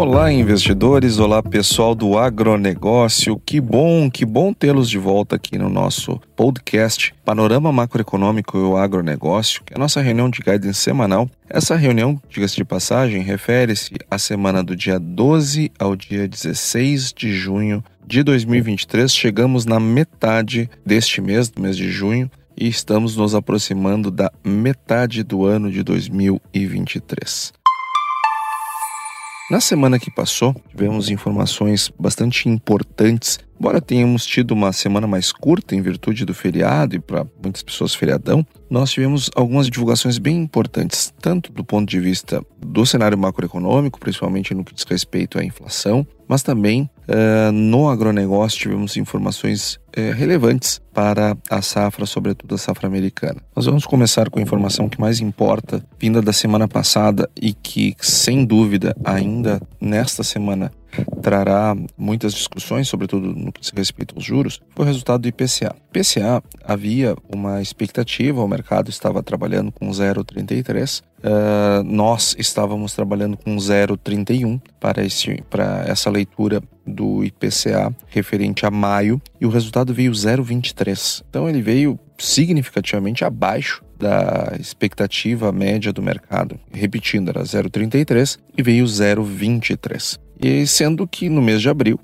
Olá, investidores! Olá, pessoal do agronegócio! Que bom, que bom tê-los de volta aqui no nosso podcast Panorama Macroeconômico e o Agronegócio, que é a nossa reunião de guidance semanal. Essa reunião, diga-se de passagem, refere-se à semana do dia 12 ao dia 16 de junho de 2023. Chegamos na metade deste mês, do mês de junho, e estamos nos aproximando da metade do ano de 2023. Na semana que passou, tivemos informações bastante importantes. Embora tenhamos tido uma semana mais curta em virtude do feriado e para muitas pessoas feriadão, nós tivemos algumas divulgações bem importantes, tanto do ponto de vista do cenário macroeconômico, principalmente no que diz respeito à inflação, mas também uh, no agronegócio tivemos informações uh, relevantes para a safra, sobretudo a safra americana. Nós vamos começar com a informação que mais importa, vinda da semana passada e que, sem dúvida, ainda nesta semana trará muitas discussões, sobretudo no que se respeita aos juros, foi o resultado do IPCA. IPCA havia uma expectativa, o mercado estava trabalhando com 0,33, uh, nós estávamos trabalhando com 0,31 para, para essa leitura do IPCA referente a maio e o resultado veio 0,23. Então ele veio significativamente abaixo da expectativa média do mercado. Repetindo, era 0,33 e veio 0,23. E sendo que no mês de abril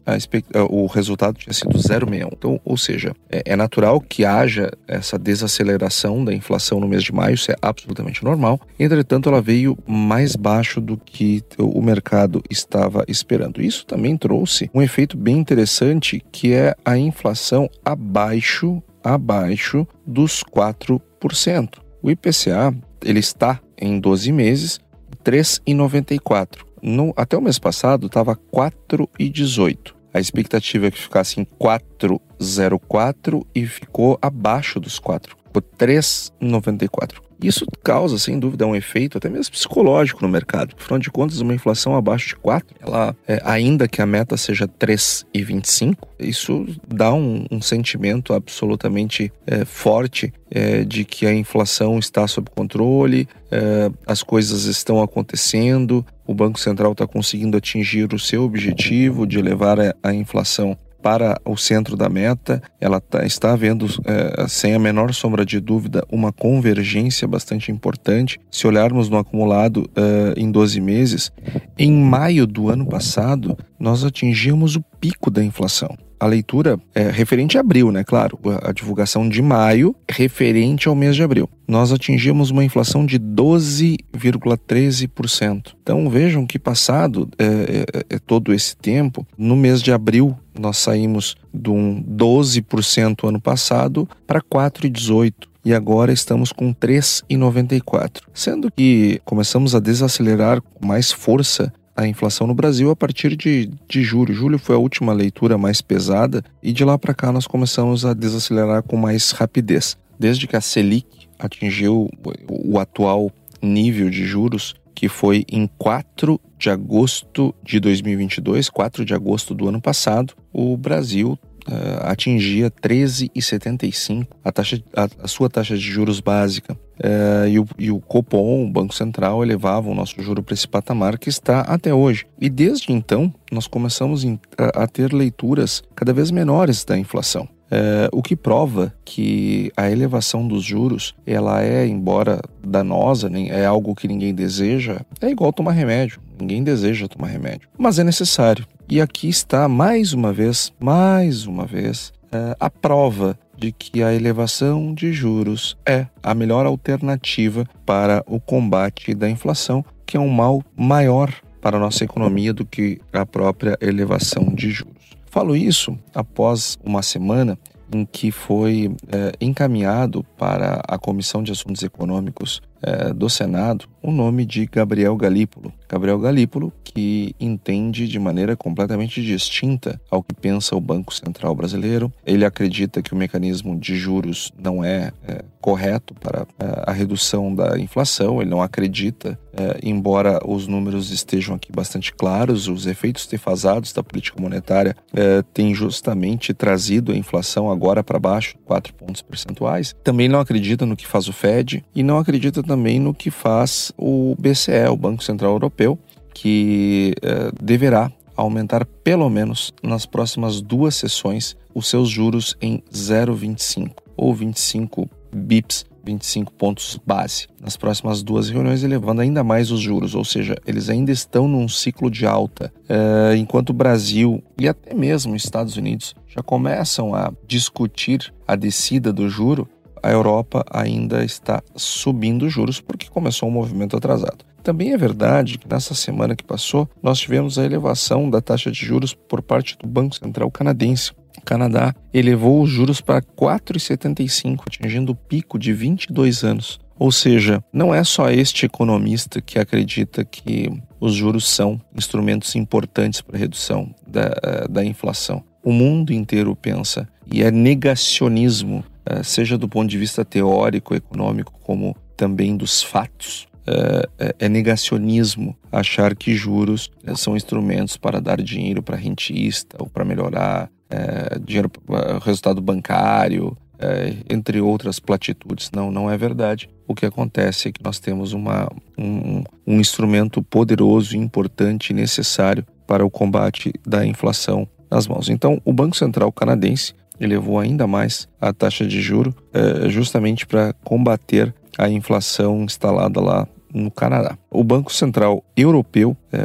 o resultado tinha sido 0,61. Então, ou seja, é, é, natural que haja essa desaceleração da inflação no mês de maio, isso é absolutamente normal. Entretanto, ela veio mais baixo do que o mercado estava esperando. Isso também trouxe um efeito bem interessante, que é a inflação abaixo abaixo dos 4%. O IPCA ele está em 12 meses 3,94 no, até o mês passado estava 4,18. A expectativa é que ficasse em 4,04 e ficou abaixo dos 4, ficou 3,94. Isso causa, sem dúvida, um efeito até mesmo psicológico no mercado. Afinal de contas, uma inflação abaixo de 4, ela, é, ainda que a meta seja 3,25, isso dá um, um sentimento absolutamente é, forte é, de que a inflação está sob controle, é, as coisas estão acontecendo, o Banco Central está conseguindo atingir o seu objetivo de levar a, a inflação para o centro da meta. Ela tá, está havendo, é, sem a menor sombra de dúvida, uma convergência bastante importante. Se olharmos no acumulado é, em 12 meses, em maio do ano passado, nós atingimos o pico da inflação a leitura é referente a abril, né? Claro, a divulgação de maio referente ao mês de abril. Nós atingimos uma inflação de 12,13%. Então vejam que passado é, é, é, todo esse tempo, no mês de abril nós saímos de um 12% ano passado para 4,18% e agora estamos com 3,94. Sendo que começamos a desacelerar com mais força a inflação no Brasil a partir de, de julho. Julho foi a última leitura mais pesada e de lá para cá nós começamos a desacelerar com mais rapidez. Desde que a Selic atingiu o atual nível de juros, que foi em 4 de agosto de 2022, 4 de agosto do ano passado, o Brasil uh, atingia 13,75 a, taxa, a, a, sua taxa de juros básica. Uh, e, o, e o Copom, o Banco Central, elevava o nosso juro para esse patamar que está até hoje. E desde então, nós começamos a, a ter leituras cada vez menores da inflação. É, o que prova que a elevação dos juros ela é, embora danosa, é algo que ninguém deseja, é igual tomar remédio. Ninguém deseja tomar remédio, mas é necessário. E aqui está mais uma vez, mais uma vez, é, a prova de que a elevação de juros é a melhor alternativa para o combate da inflação, que é um mal maior para a nossa economia do que a própria elevação de juros. Falo isso após uma semana em que foi é, encaminhado para a Comissão de Assuntos Econômicos é, do Senado o nome de Gabriel Galípolo. Gabriel Galípolo, que entende de maneira completamente distinta ao que pensa o Banco Central Brasileiro. Ele acredita que o mecanismo de juros não é, é correto para é, a redução da inflação, ele não acredita, é, embora os números estejam aqui bastante claros, os efeitos defasados da política monetária é, têm justamente trazido a inflação agora para baixo, 4 pontos percentuais. Também não acredita no que faz o Fed e não acredita também no que faz o BCE, o Banco Central Europeu, que eh, deverá aumentar pelo menos nas próximas duas sessões os seus juros em 0,25 ou 25 bips 25 pontos base nas próximas duas reuniões, elevando ainda mais os juros, ou seja, eles ainda estão num ciclo de alta, uh, enquanto o Brasil e até mesmo Estados Unidos já começam a discutir a descida do juro, a Europa ainda está subindo juros porque começou um movimento atrasado. Também é verdade que nessa semana que passou, nós tivemos a elevação da taxa de juros por parte do Banco Central canadense. O Canadá elevou os juros para 4,75, atingindo o pico de 22 anos. Ou seja, não é só este economista que acredita que os juros são instrumentos importantes para a redução da, da inflação. O mundo inteiro pensa, e é negacionismo seja do ponto de vista teórico, econômico, como também dos fatos. Eh, é, é negacionismo achar que juros eh, são instrumentos para dar dinheiro para rentista ou para melhorar é, dinheiro, resultado bancário, é, entre outras platitudes. Não, não é verdade. O que acontece é que nós temos uma, um, um instrumento poderoso, importante e necessário para o combate da inflação nas mãos. Então, o Banco Central canadense elevou ainda mais a taxa de juro é, justamente para combater a inflação instalada lá no Canadá. O Banco Central Europeu, é,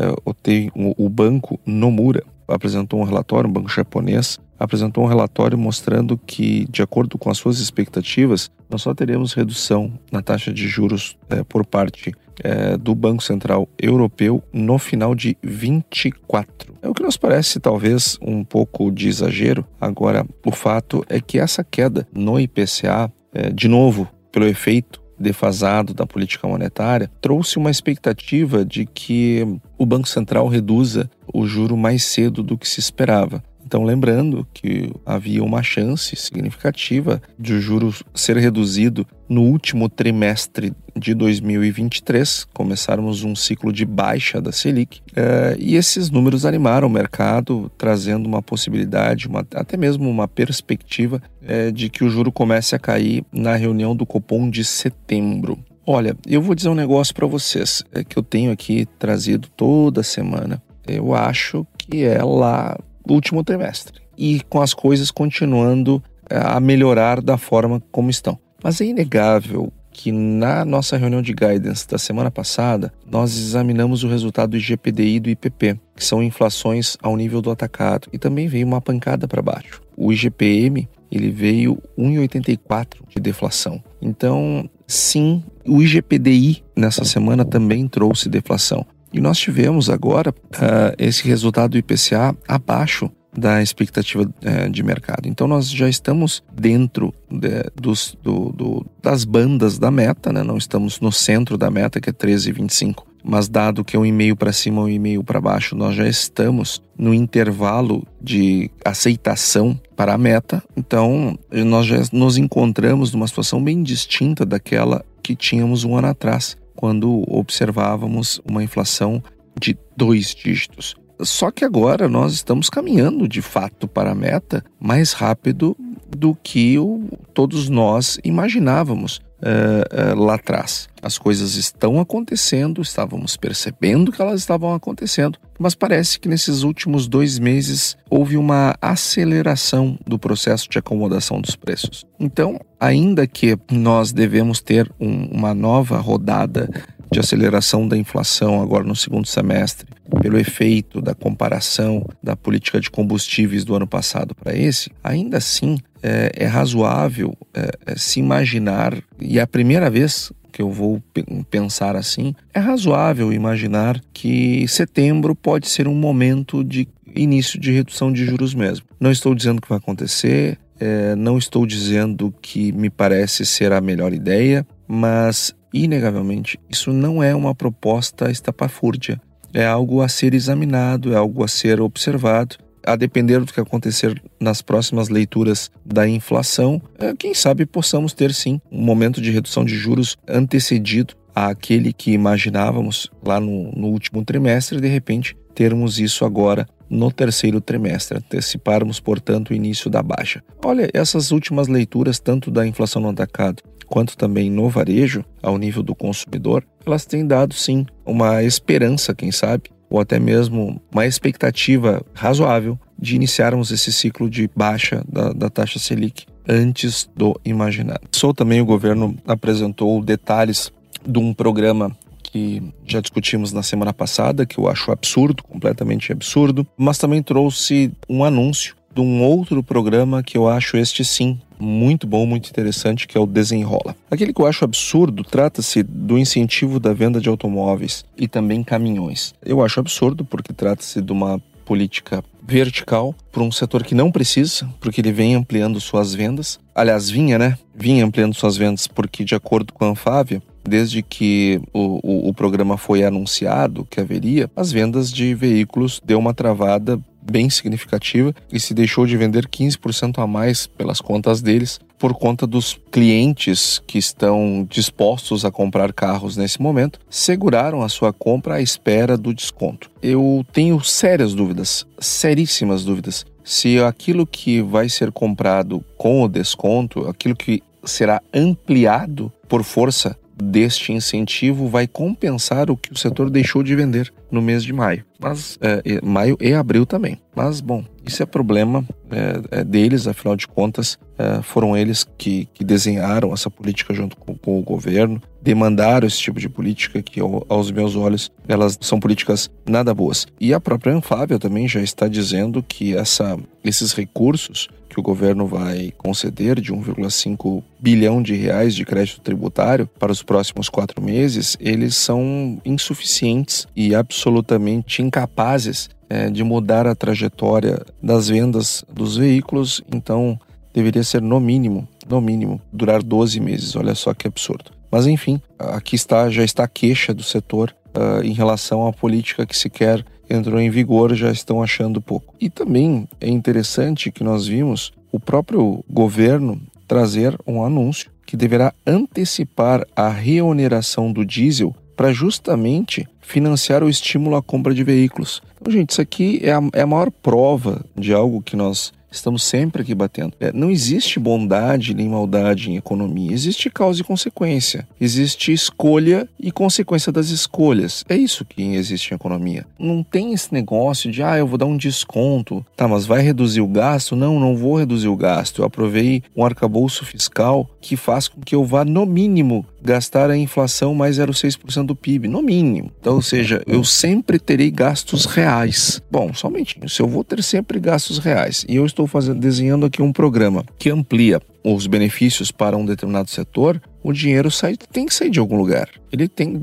o, banco Nomura, apresentou um relatório, um banco japonês, apresentou um relatório mostrando que, de acordo com as suas expectativas, nós só teremos redução na taxa de juros é, por parte é, do Banco Central Europeu no final de 24. É o que nos parece talvez um pouco de exagero. Agora, o fato é que essa queda no IPCA, é, de novo, pelo efeito defasado da política monetária, trouxe uma expectativa de que o Banco Central reduza o juro mais cedo do que se esperava. Então, lembrando que havia uma chance significativa de o juros ser reduzido no último trimestre de 2023, começarmos um ciclo de baixa da Selic, é, e esses números animaram o mercado, trazendo uma possibilidade, uma, até mesmo uma perspectiva é, de que o juro comece a cair na reunião do Copom de setembro. Olha, eu vou dizer um negócio para vocês é, que eu tenho aqui trazido toda semana. Eu acho que é lá último trimestre e com as coisas continuando eh, a melhorar da forma como estão. Mas é inegável que na nossa reunião de guidance da semana passada, nós examinamos o resultado do IGPDI e do IPP, que são inflações ao nível do atacado, e também veio uma pancada para baixo. O IGPM, ele veio 1,84 de deflação. Então, sim, o IGPDI nessa semana também trouxe deflação. E nós tivemos agora uh, esse resultado do IPCA abaixo da expectativa uh, de mercado. Então nós já estamos dentro de, dos, do, do, das bandas da meta, né? não estamos no centro da meta, que é 13,25. Mas dado que é um e-mail para cima, um e-mail para baixo, nós já estamos no intervalo de aceitação para a meta. Então, nós já nos encontramos numa situação bem distinta daquela que tínhamos um ano atrás quando observávamos uma inflação de dois dígitos. Só que agora nós estamos caminhando de fato para a meta mais rápido do que o, todos nós imaginávamos uh, uh, lá atrás. As coisas estão acontecendo, estávamos percebendo que elas estavam acontecendo, mas parece que nesses últimos dois meses houve uma aceleração do processo de acomodação dos preços. Então, ainda que nós devemos ter um, uma nova rodada de aceleração da inflação agora no segundo semestre, pelo efeito da comparação da política de combustíveis do ano passado para esse, ainda assim é, é razoável é, é, se imaginar, e é a primeira vez que eu vou pensar assim, é razoável imaginar que setembro pode ser um momento de início de redução de juros mesmo. Não estou dizendo que vai acontecer, é, não estou dizendo que me parece ser a melhor ideia, mas inegavelmente isso não é uma proposta estapafúrdia. É algo a ser examinado, é algo a ser observado a depender do que acontecer nas próximas leituras da inflação, é, quem sabe possamos ter sim um momento de redução de juros antecedido àquele que imaginávamos lá no, no último trimestre, de repente termos isso agora no terceiro trimestre, anteciparmos, portanto, o início da baixa. Olha, essas últimas leituras, tanto da inflação no atacado quanto também no varejo, ao nível do consumidor, elas têm dado sim uma esperança, quem sabe, ou até mesmo uma expectativa razoável de iniciarmos esse ciclo de baixa da, da taxa Selic antes do imaginado. Sou também o governo apresentou detalhes de um programa que já discutimos na semana passada, que eu acho absurdo, completamente absurdo, mas também trouxe um anúncio de um outro programa que eu acho este sim muito bom, muito interessante, que é o Desenrola. Aquele que eu acho absurdo trata-se do incentivo da venda de automóveis e também caminhões. Eu acho absurdo porque trata-se de uma política vertical para um setor que não precisa, porque ele vem ampliando suas vendas. Aliás, vinha, né? Vinha ampliando suas vendas porque, de acordo com a Anfávia, desde que o, o, o, programa foi anunciado que haveria, as vendas de veículos deu uma travada bem significativa e se deixou de vender 15% a mais pelas contas deles por conta dos clientes que estão dispostos a comprar carros nesse momento, seguraram a sua compra à espera do desconto. Eu tenho sérias dúvidas, seríssimas dúvidas, se aquilo que vai ser comprado com o desconto, aquilo que será ampliado por força deste incentivo vai compensar o que o setor deixou de vender no mês de maio. Mas é, maio e abril também. Mas bom, isso é problema é, é deles, afinal de contas, é, foram eles que, que, desenharam essa política junto com, com, o governo, demandaram esse tipo de política que, aos meus olhos, elas são políticas nada boas. E a própria Anfávia também já está dizendo que essa, esses recursos que o governo vai conceder de 1,5 bilhão de reais de crédito tributário para os próximos quatro meses, eles são insuficientes e absolutamente incapazes é, de mudar a trajetória das vendas dos veículos. Então, deveria ser no mínimo, no mínimo, durar 12 meses. Olha só que absurdo. Mas enfim, aqui está, já está a queixa do setor uh, em relação à política que sequer entrou em vigor, já estão achando pouco. E também é interessante que nós vimos o próprio governo trazer um anúncio que deverá antecipar a reoneração do diesel para justamente financiar o estímulo à compra de veículos. Então, gente, isso aqui é a, é a maior prova de algo que nós Estamos sempre aqui batendo. É, não existe bondade nem maldade em economia. Existe causa e consequência. Existe escolha e consequência das escolhas. É isso que existe em economia. Não tem esse negócio de, ah, eu vou dar um desconto. Tá, mas vai reduzir o gasto? Não, não vou reduzir o gasto. Eu aprovei um arcabouço fiscal que faz com que eu vá, no mínimo, gastar a inflação mais 0,6% do PIB, no mínimo. Então, ou seja, eu sempre terei gastos reais. Bom, somente se eu vou ter sempre gastos reais e eu estou fazendo, desenhando aqui um programa que amplia os benefícios para um determinado setor, o dinheiro sai, tem que sair de algum lugar. Ele tem,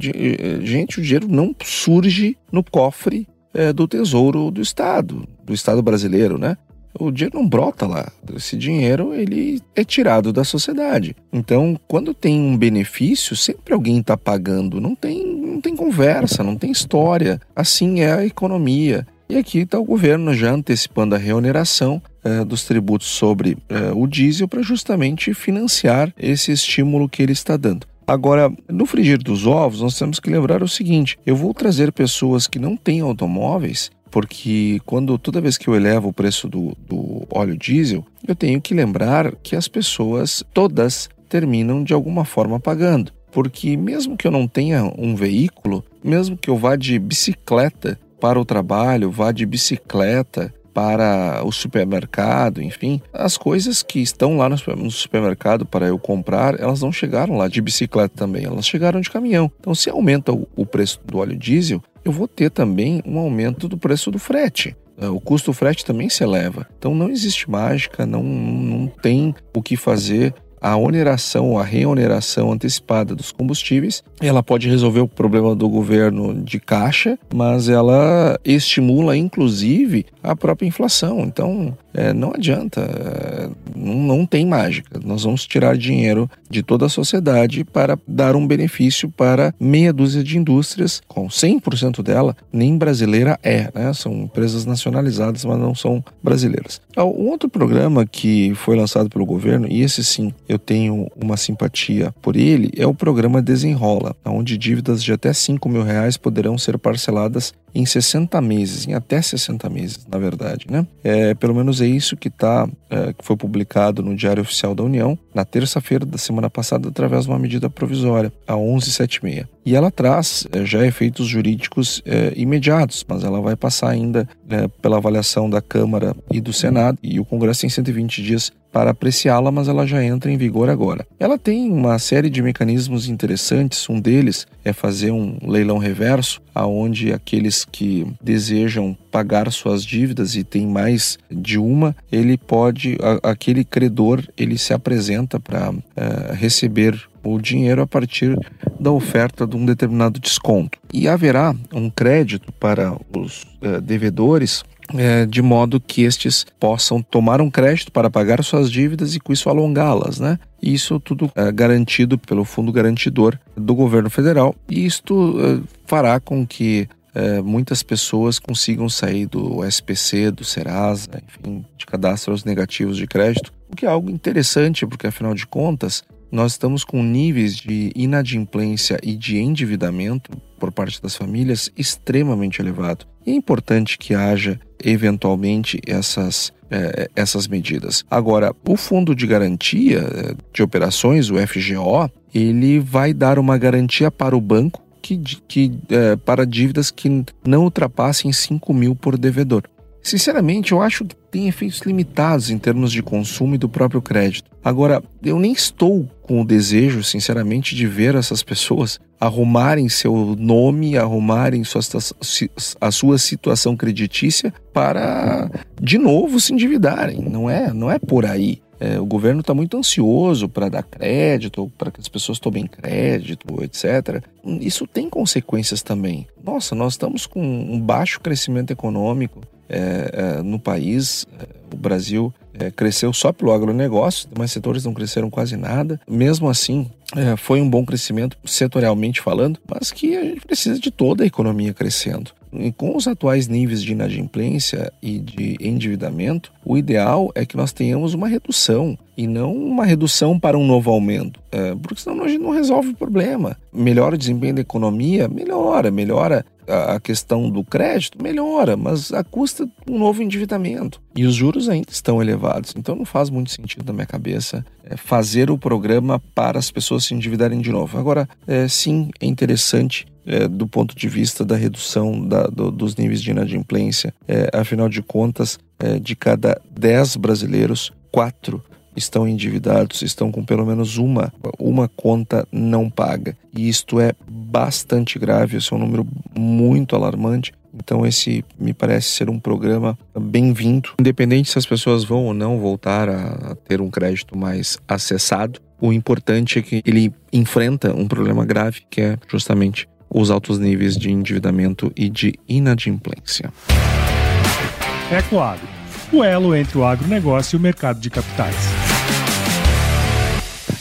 gente, o dinheiro não surge no cofre é, do tesouro do Estado, do Estado brasileiro, né? o dinheiro não brota lá. Esse dinheiro ele é tirado da sociedade. Então, quando tem um benefício, sempre alguém está pagando. Não tem, não tem conversa, não tem história. Assim é a economia. E aqui está o governo já antecipando a reoneração eh, dos tributos sobre eh, o diesel para justamente financiar esse estímulo que ele está dando. Agora, no frigir dos ovos, nós temos que lembrar o seguinte: eu vou trazer pessoas que não têm automóveis porque quando toda vez que eu elevo o preço do, do óleo diesel, eu tenho que lembrar que as pessoas todas terminam de alguma forma pagando. Porque mesmo que eu não tenha um veículo, mesmo que eu vá de bicicleta para o trabalho, vá de bicicleta para o supermercado, enfim, as coisas que estão lá no supermercado para eu comprar, elas não chegaram lá de bicicleta também, elas chegaram de caminhão. Então, se aumenta o preço do óleo diesel, eu vou ter também um aumento do preço do frete. É, o custo do frete também se eleva. Então não existe mágica, não, não tem o que fazer a oneração, a reoneração antecipada dos combustíveis, ela pode resolver o problema do governo de caixa, mas ela estimula inclusive a própria inflação. Então, é, não adianta, é, não, não tem mágica. Nós vamos tirar dinheiro de toda a sociedade para dar um benefício para meia dúzia de indústrias, com 100% dela, nem brasileira é, né? São empresas nacionalizadas, mas não são brasileiras. Ah, um outro programa que foi lançado pelo governo, e esse sim eu tenho uma simpatia por ele, é o programa Desenrola, onde dívidas de até 5 mil reais poderão ser parceladas em 60 meses, em até 60 meses, na verdade, né? É, pelo menos é isso que tá, é, que foi publicado no Diário Oficial da União na terça-feira da semana passada através de uma medida provisória, a 1176. E ela traz é, já efeitos jurídicos é, imediatos, mas ela vai passar ainda é, pela avaliação da Câmara e do Senado e o Congresso tem 120 dias para apreciá-la, mas ela já entra em vigor agora. Ela tem uma série de mecanismos interessantes, um deles é fazer um leilão reverso, aonde aqueles que desejam pagar suas dívidas e tem mais de uma, ele pode, a, aquele credor, ele se apresenta para uh, receber o dinheiro a partir da oferta de um determinado desconto. E haverá um crédito para os uh, devedores é, de modo que estes possam tomar um crédito para pagar suas dívidas e com isso alongá-las, né? Isso tudo é garantido pelo Fundo Garantidor do governo federal e isto é, fará com que é, muitas pessoas consigam sair do SPC, do Serasa, enfim, de cadastros negativos de crédito, o que é algo interessante porque afinal de contas nós estamos com níveis de inadimplência e de endividamento por parte das famílias extremamente elevado. E é importante que haja eventualmente essas é, essas medidas. Agora, o Fundo de Garantia é, de Operações, o FGO, ele vai dar uma garantia para o banco que, que é, para dívidas que não ultrapassem 5 mil por devedor. Sinceramente, eu acho que tem efeitos limitados em termos de consumo e do próprio crédito. Agora, eu nem estou com o desejo, sinceramente, de ver essas pessoas arrumarem seu nome, arrumarem sua, a sua situação creditícia para de novo se endividarem. Não é, não é por aí. É, o governo está muito ansioso para dar crédito, para que as pessoas tomem crédito, etc. Isso tem consequências também. Nossa, nós estamos com um baixo crescimento econômico é, é, no país. É, o Brasil é, cresceu só pelo agronegócio, demais setores não cresceram quase nada. Mesmo assim, é, foi um bom crescimento, setorialmente falando, mas que a gente precisa de toda a economia crescendo. E com os atuais níveis de inadimplência e de endividamento, o ideal é que nós tenhamos uma redução e não uma redução para um novo aumento, é, porque senão a gente não resolve o problema. Melhora o desempenho da economia? Melhora. Melhora a questão do crédito? Melhora, mas a custa um novo endividamento. E os juros ainda estão elevados. Então não faz muito sentido na minha cabeça é, fazer o programa para as pessoas se endividarem de novo. Agora, é, sim, é interessante é, do ponto de vista da redução da, do, dos níveis de inadimplência. É, afinal de contas, é, de cada 10 brasileiros, 4 estão endividados, estão com pelo menos uma, uma conta não paga. E isto é bastante grave, esse é um número muito alarmante. Então, esse me parece ser um programa bem-vindo. Independente se as pessoas vão ou não voltar a ter um crédito mais acessado, o importante é que ele enfrenta um problema grave, que é justamente os altos níveis de endividamento e de inadimplência. Ecoagro, o elo entre o agronegócio e o mercado de capitais.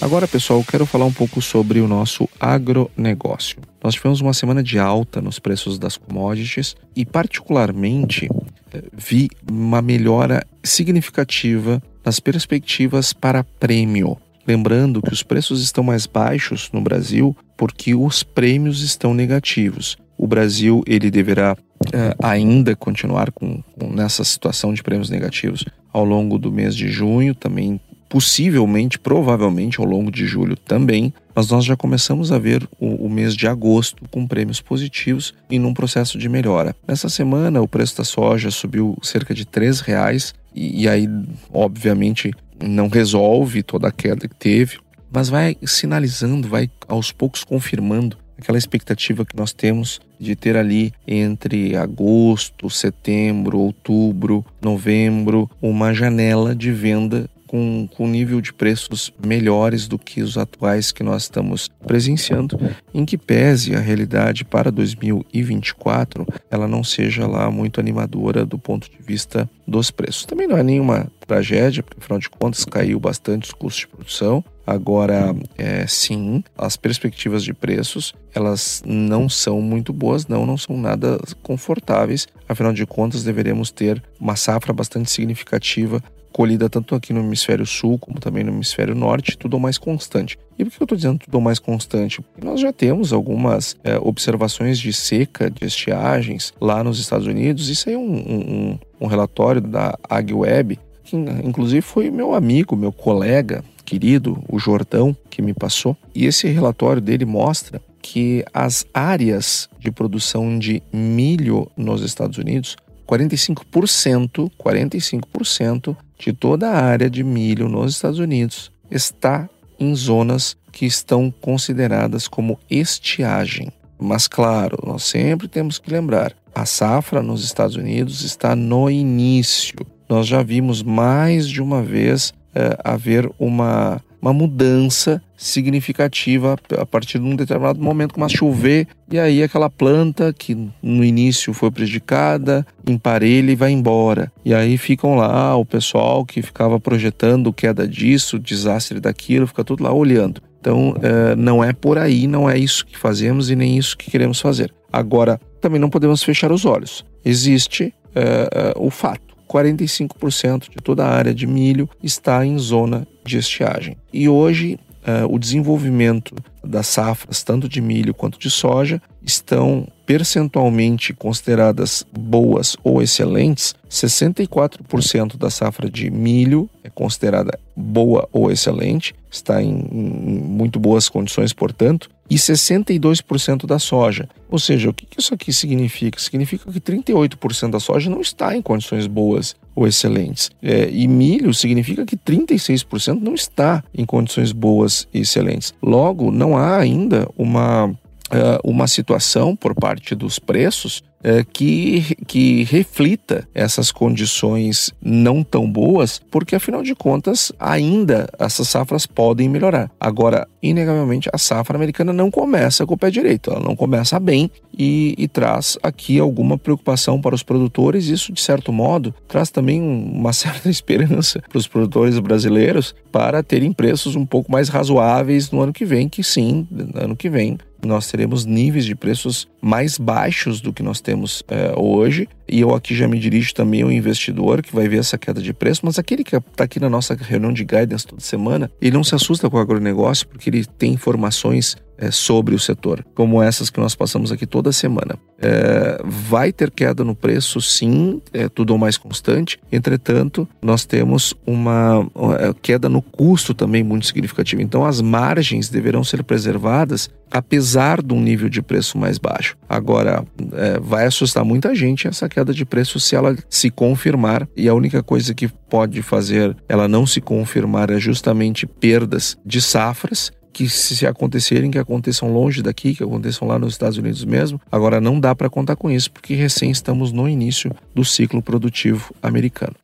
Agora, pessoal, quero falar um pouco sobre o nosso agronegócio. Nós tivemos uma semana de alta nos preços das commodities e, particularmente, eh, vi uma melhora significativa nas perspectivas para prêmio. Lembrando que os preços estão mais baixos no Brasil porque os prêmios estão negativos. O Brasil ele deverá é, ainda continuar com, com, nessa situação de prêmios negativos ao longo do mês de junho, também possivelmente, provavelmente ao longo de julho também, mas nós já começamos a ver o, o, mês de agosto com prêmios positivos e num processo de melhora. Nessa semana, o preço da soja subiu cerca de R$ reais e, e aí, obviamente, não resolve toda a queda que teve, mas vai sinalizando, vai aos poucos confirmando aquela expectativa que nós temos de ter ali entre agosto, setembro, outubro, novembro, uma janela de venda com, com nível de preços melhores do que os atuais que nós estamos presenciando, em que pese a realidade para 2024 ela não seja lá muito animadora do ponto de vista dos preços. Também não é nenhuma tragédia, porque afinal de contas caiu bastante os custos de produção. Agora, é, sim, as perspectivas de preços elas não são muito boas, não, não são nada confortáveis. Afinal de contas, deveremos ter uma safra bastante significativa colhida tanto aqui no hemisfério sul como também no hemisfério norte, tudo mais constante. E por que eu estou dizendo tudo mais constante? Porque nós já temos algumas é, observações de seca, de estiagens lá nos Estados Unidos. Isso aí é um, um, um relatório da AgWeb, que inclusive foi meu amigo, meu colega querido, o Jordão, que me passou. E esse relatório dele mostra que as áreas de produção de milho nos Estados Unidos 45%, 45% de toda a área de milho nos Estados Unidos está em zonas que estão consideradas como estiagem. Mas claro, nós sempre temos que lembrar, a safra nos Estados Unidos está no início. Nós já vimos mais de uma vez é, haver uma uma mudança significativa a partir de um determinado momento começa a chover e aí aquela planta que no início foi prejudicada emparelha e vai embora. E aí ficam lá o pessoal que ficava projetando queda disso desastre daquilo fica tudo lá olhando. Então é, não é por aí não é isso que fazemos e nem isso que queremos fazer. Agora também não podemos fechar os olhos. Existe é, é, o fato 45% de toda a área de milho está em zona de estiagem. E hoje, uh, o desenvolvimento das safras, tanto de milho quanto de soja, estão percentualmente consideradas boas ou excelentes. 64% da safra de milho é considerada boa ou excelente, está em, em muito boas condições, portanto, e 62% da soja. Ou seja, o que isso aqui significa? Significa que 38% da soja não está em condições boas ou excelentes. É, e milho significa que 36% não está em condições boas e excelentes. Logo, não há ainda uma é, uma situação por parte dos preços é, que, que reflita essas condições não tão boas, porque afinal de contas ainda essas safras podem melhorar. Agora, inegavelmente, a safra americana não começa com o pé direito, ela não começa bem e, e traz aqui alguma preocupação para os produtores. Isso, de certo modo, traz também uma certa esperança para os produtores brasileiros para terem preços um pouco mais razoáveis no ano que vem, que sim, no ano que vem nós teremos níveis de preços mais baixos do que nós temos é, hoje. E eu aqui já me dirijo também ao investidor que vai ver essa queda de preço, mas aquele que está aqui na nossa reunião de guidance toda semana, ele não se assusta com o agronegócio porque ele tem informações é, sobre o setor, como essas que nós passamos aqui toda semana. É, vai ter queda no preço, sim, é tudo ou mais constante. Entretanto, nós temos uma é, queda no custo também muito significativa. Então, as margens deverão ser preservadas apesar de um nível de preço mais baixo. Agora, é, vai assustar muita gente essa queda de preço se ela se confirmar, e a única coisa que pode fazer ela não se confirmar é justamente perdas de safras que se acontecerem, que aconteçam longe daqui, que aconteçam lá nos Estados Unidos mesmo. Agora não dá para contar com isso porque recém estamos no início do ciclo produtivo americano.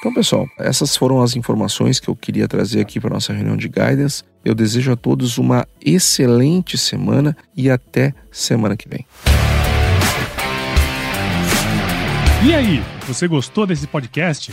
Então, pessoal, essas foram as informações que eu queria trazer aqui para nossa reunião de guidance. Eu desejo a todos uma excelente semana e até semana que vem. E aí, você gostou desse podcast?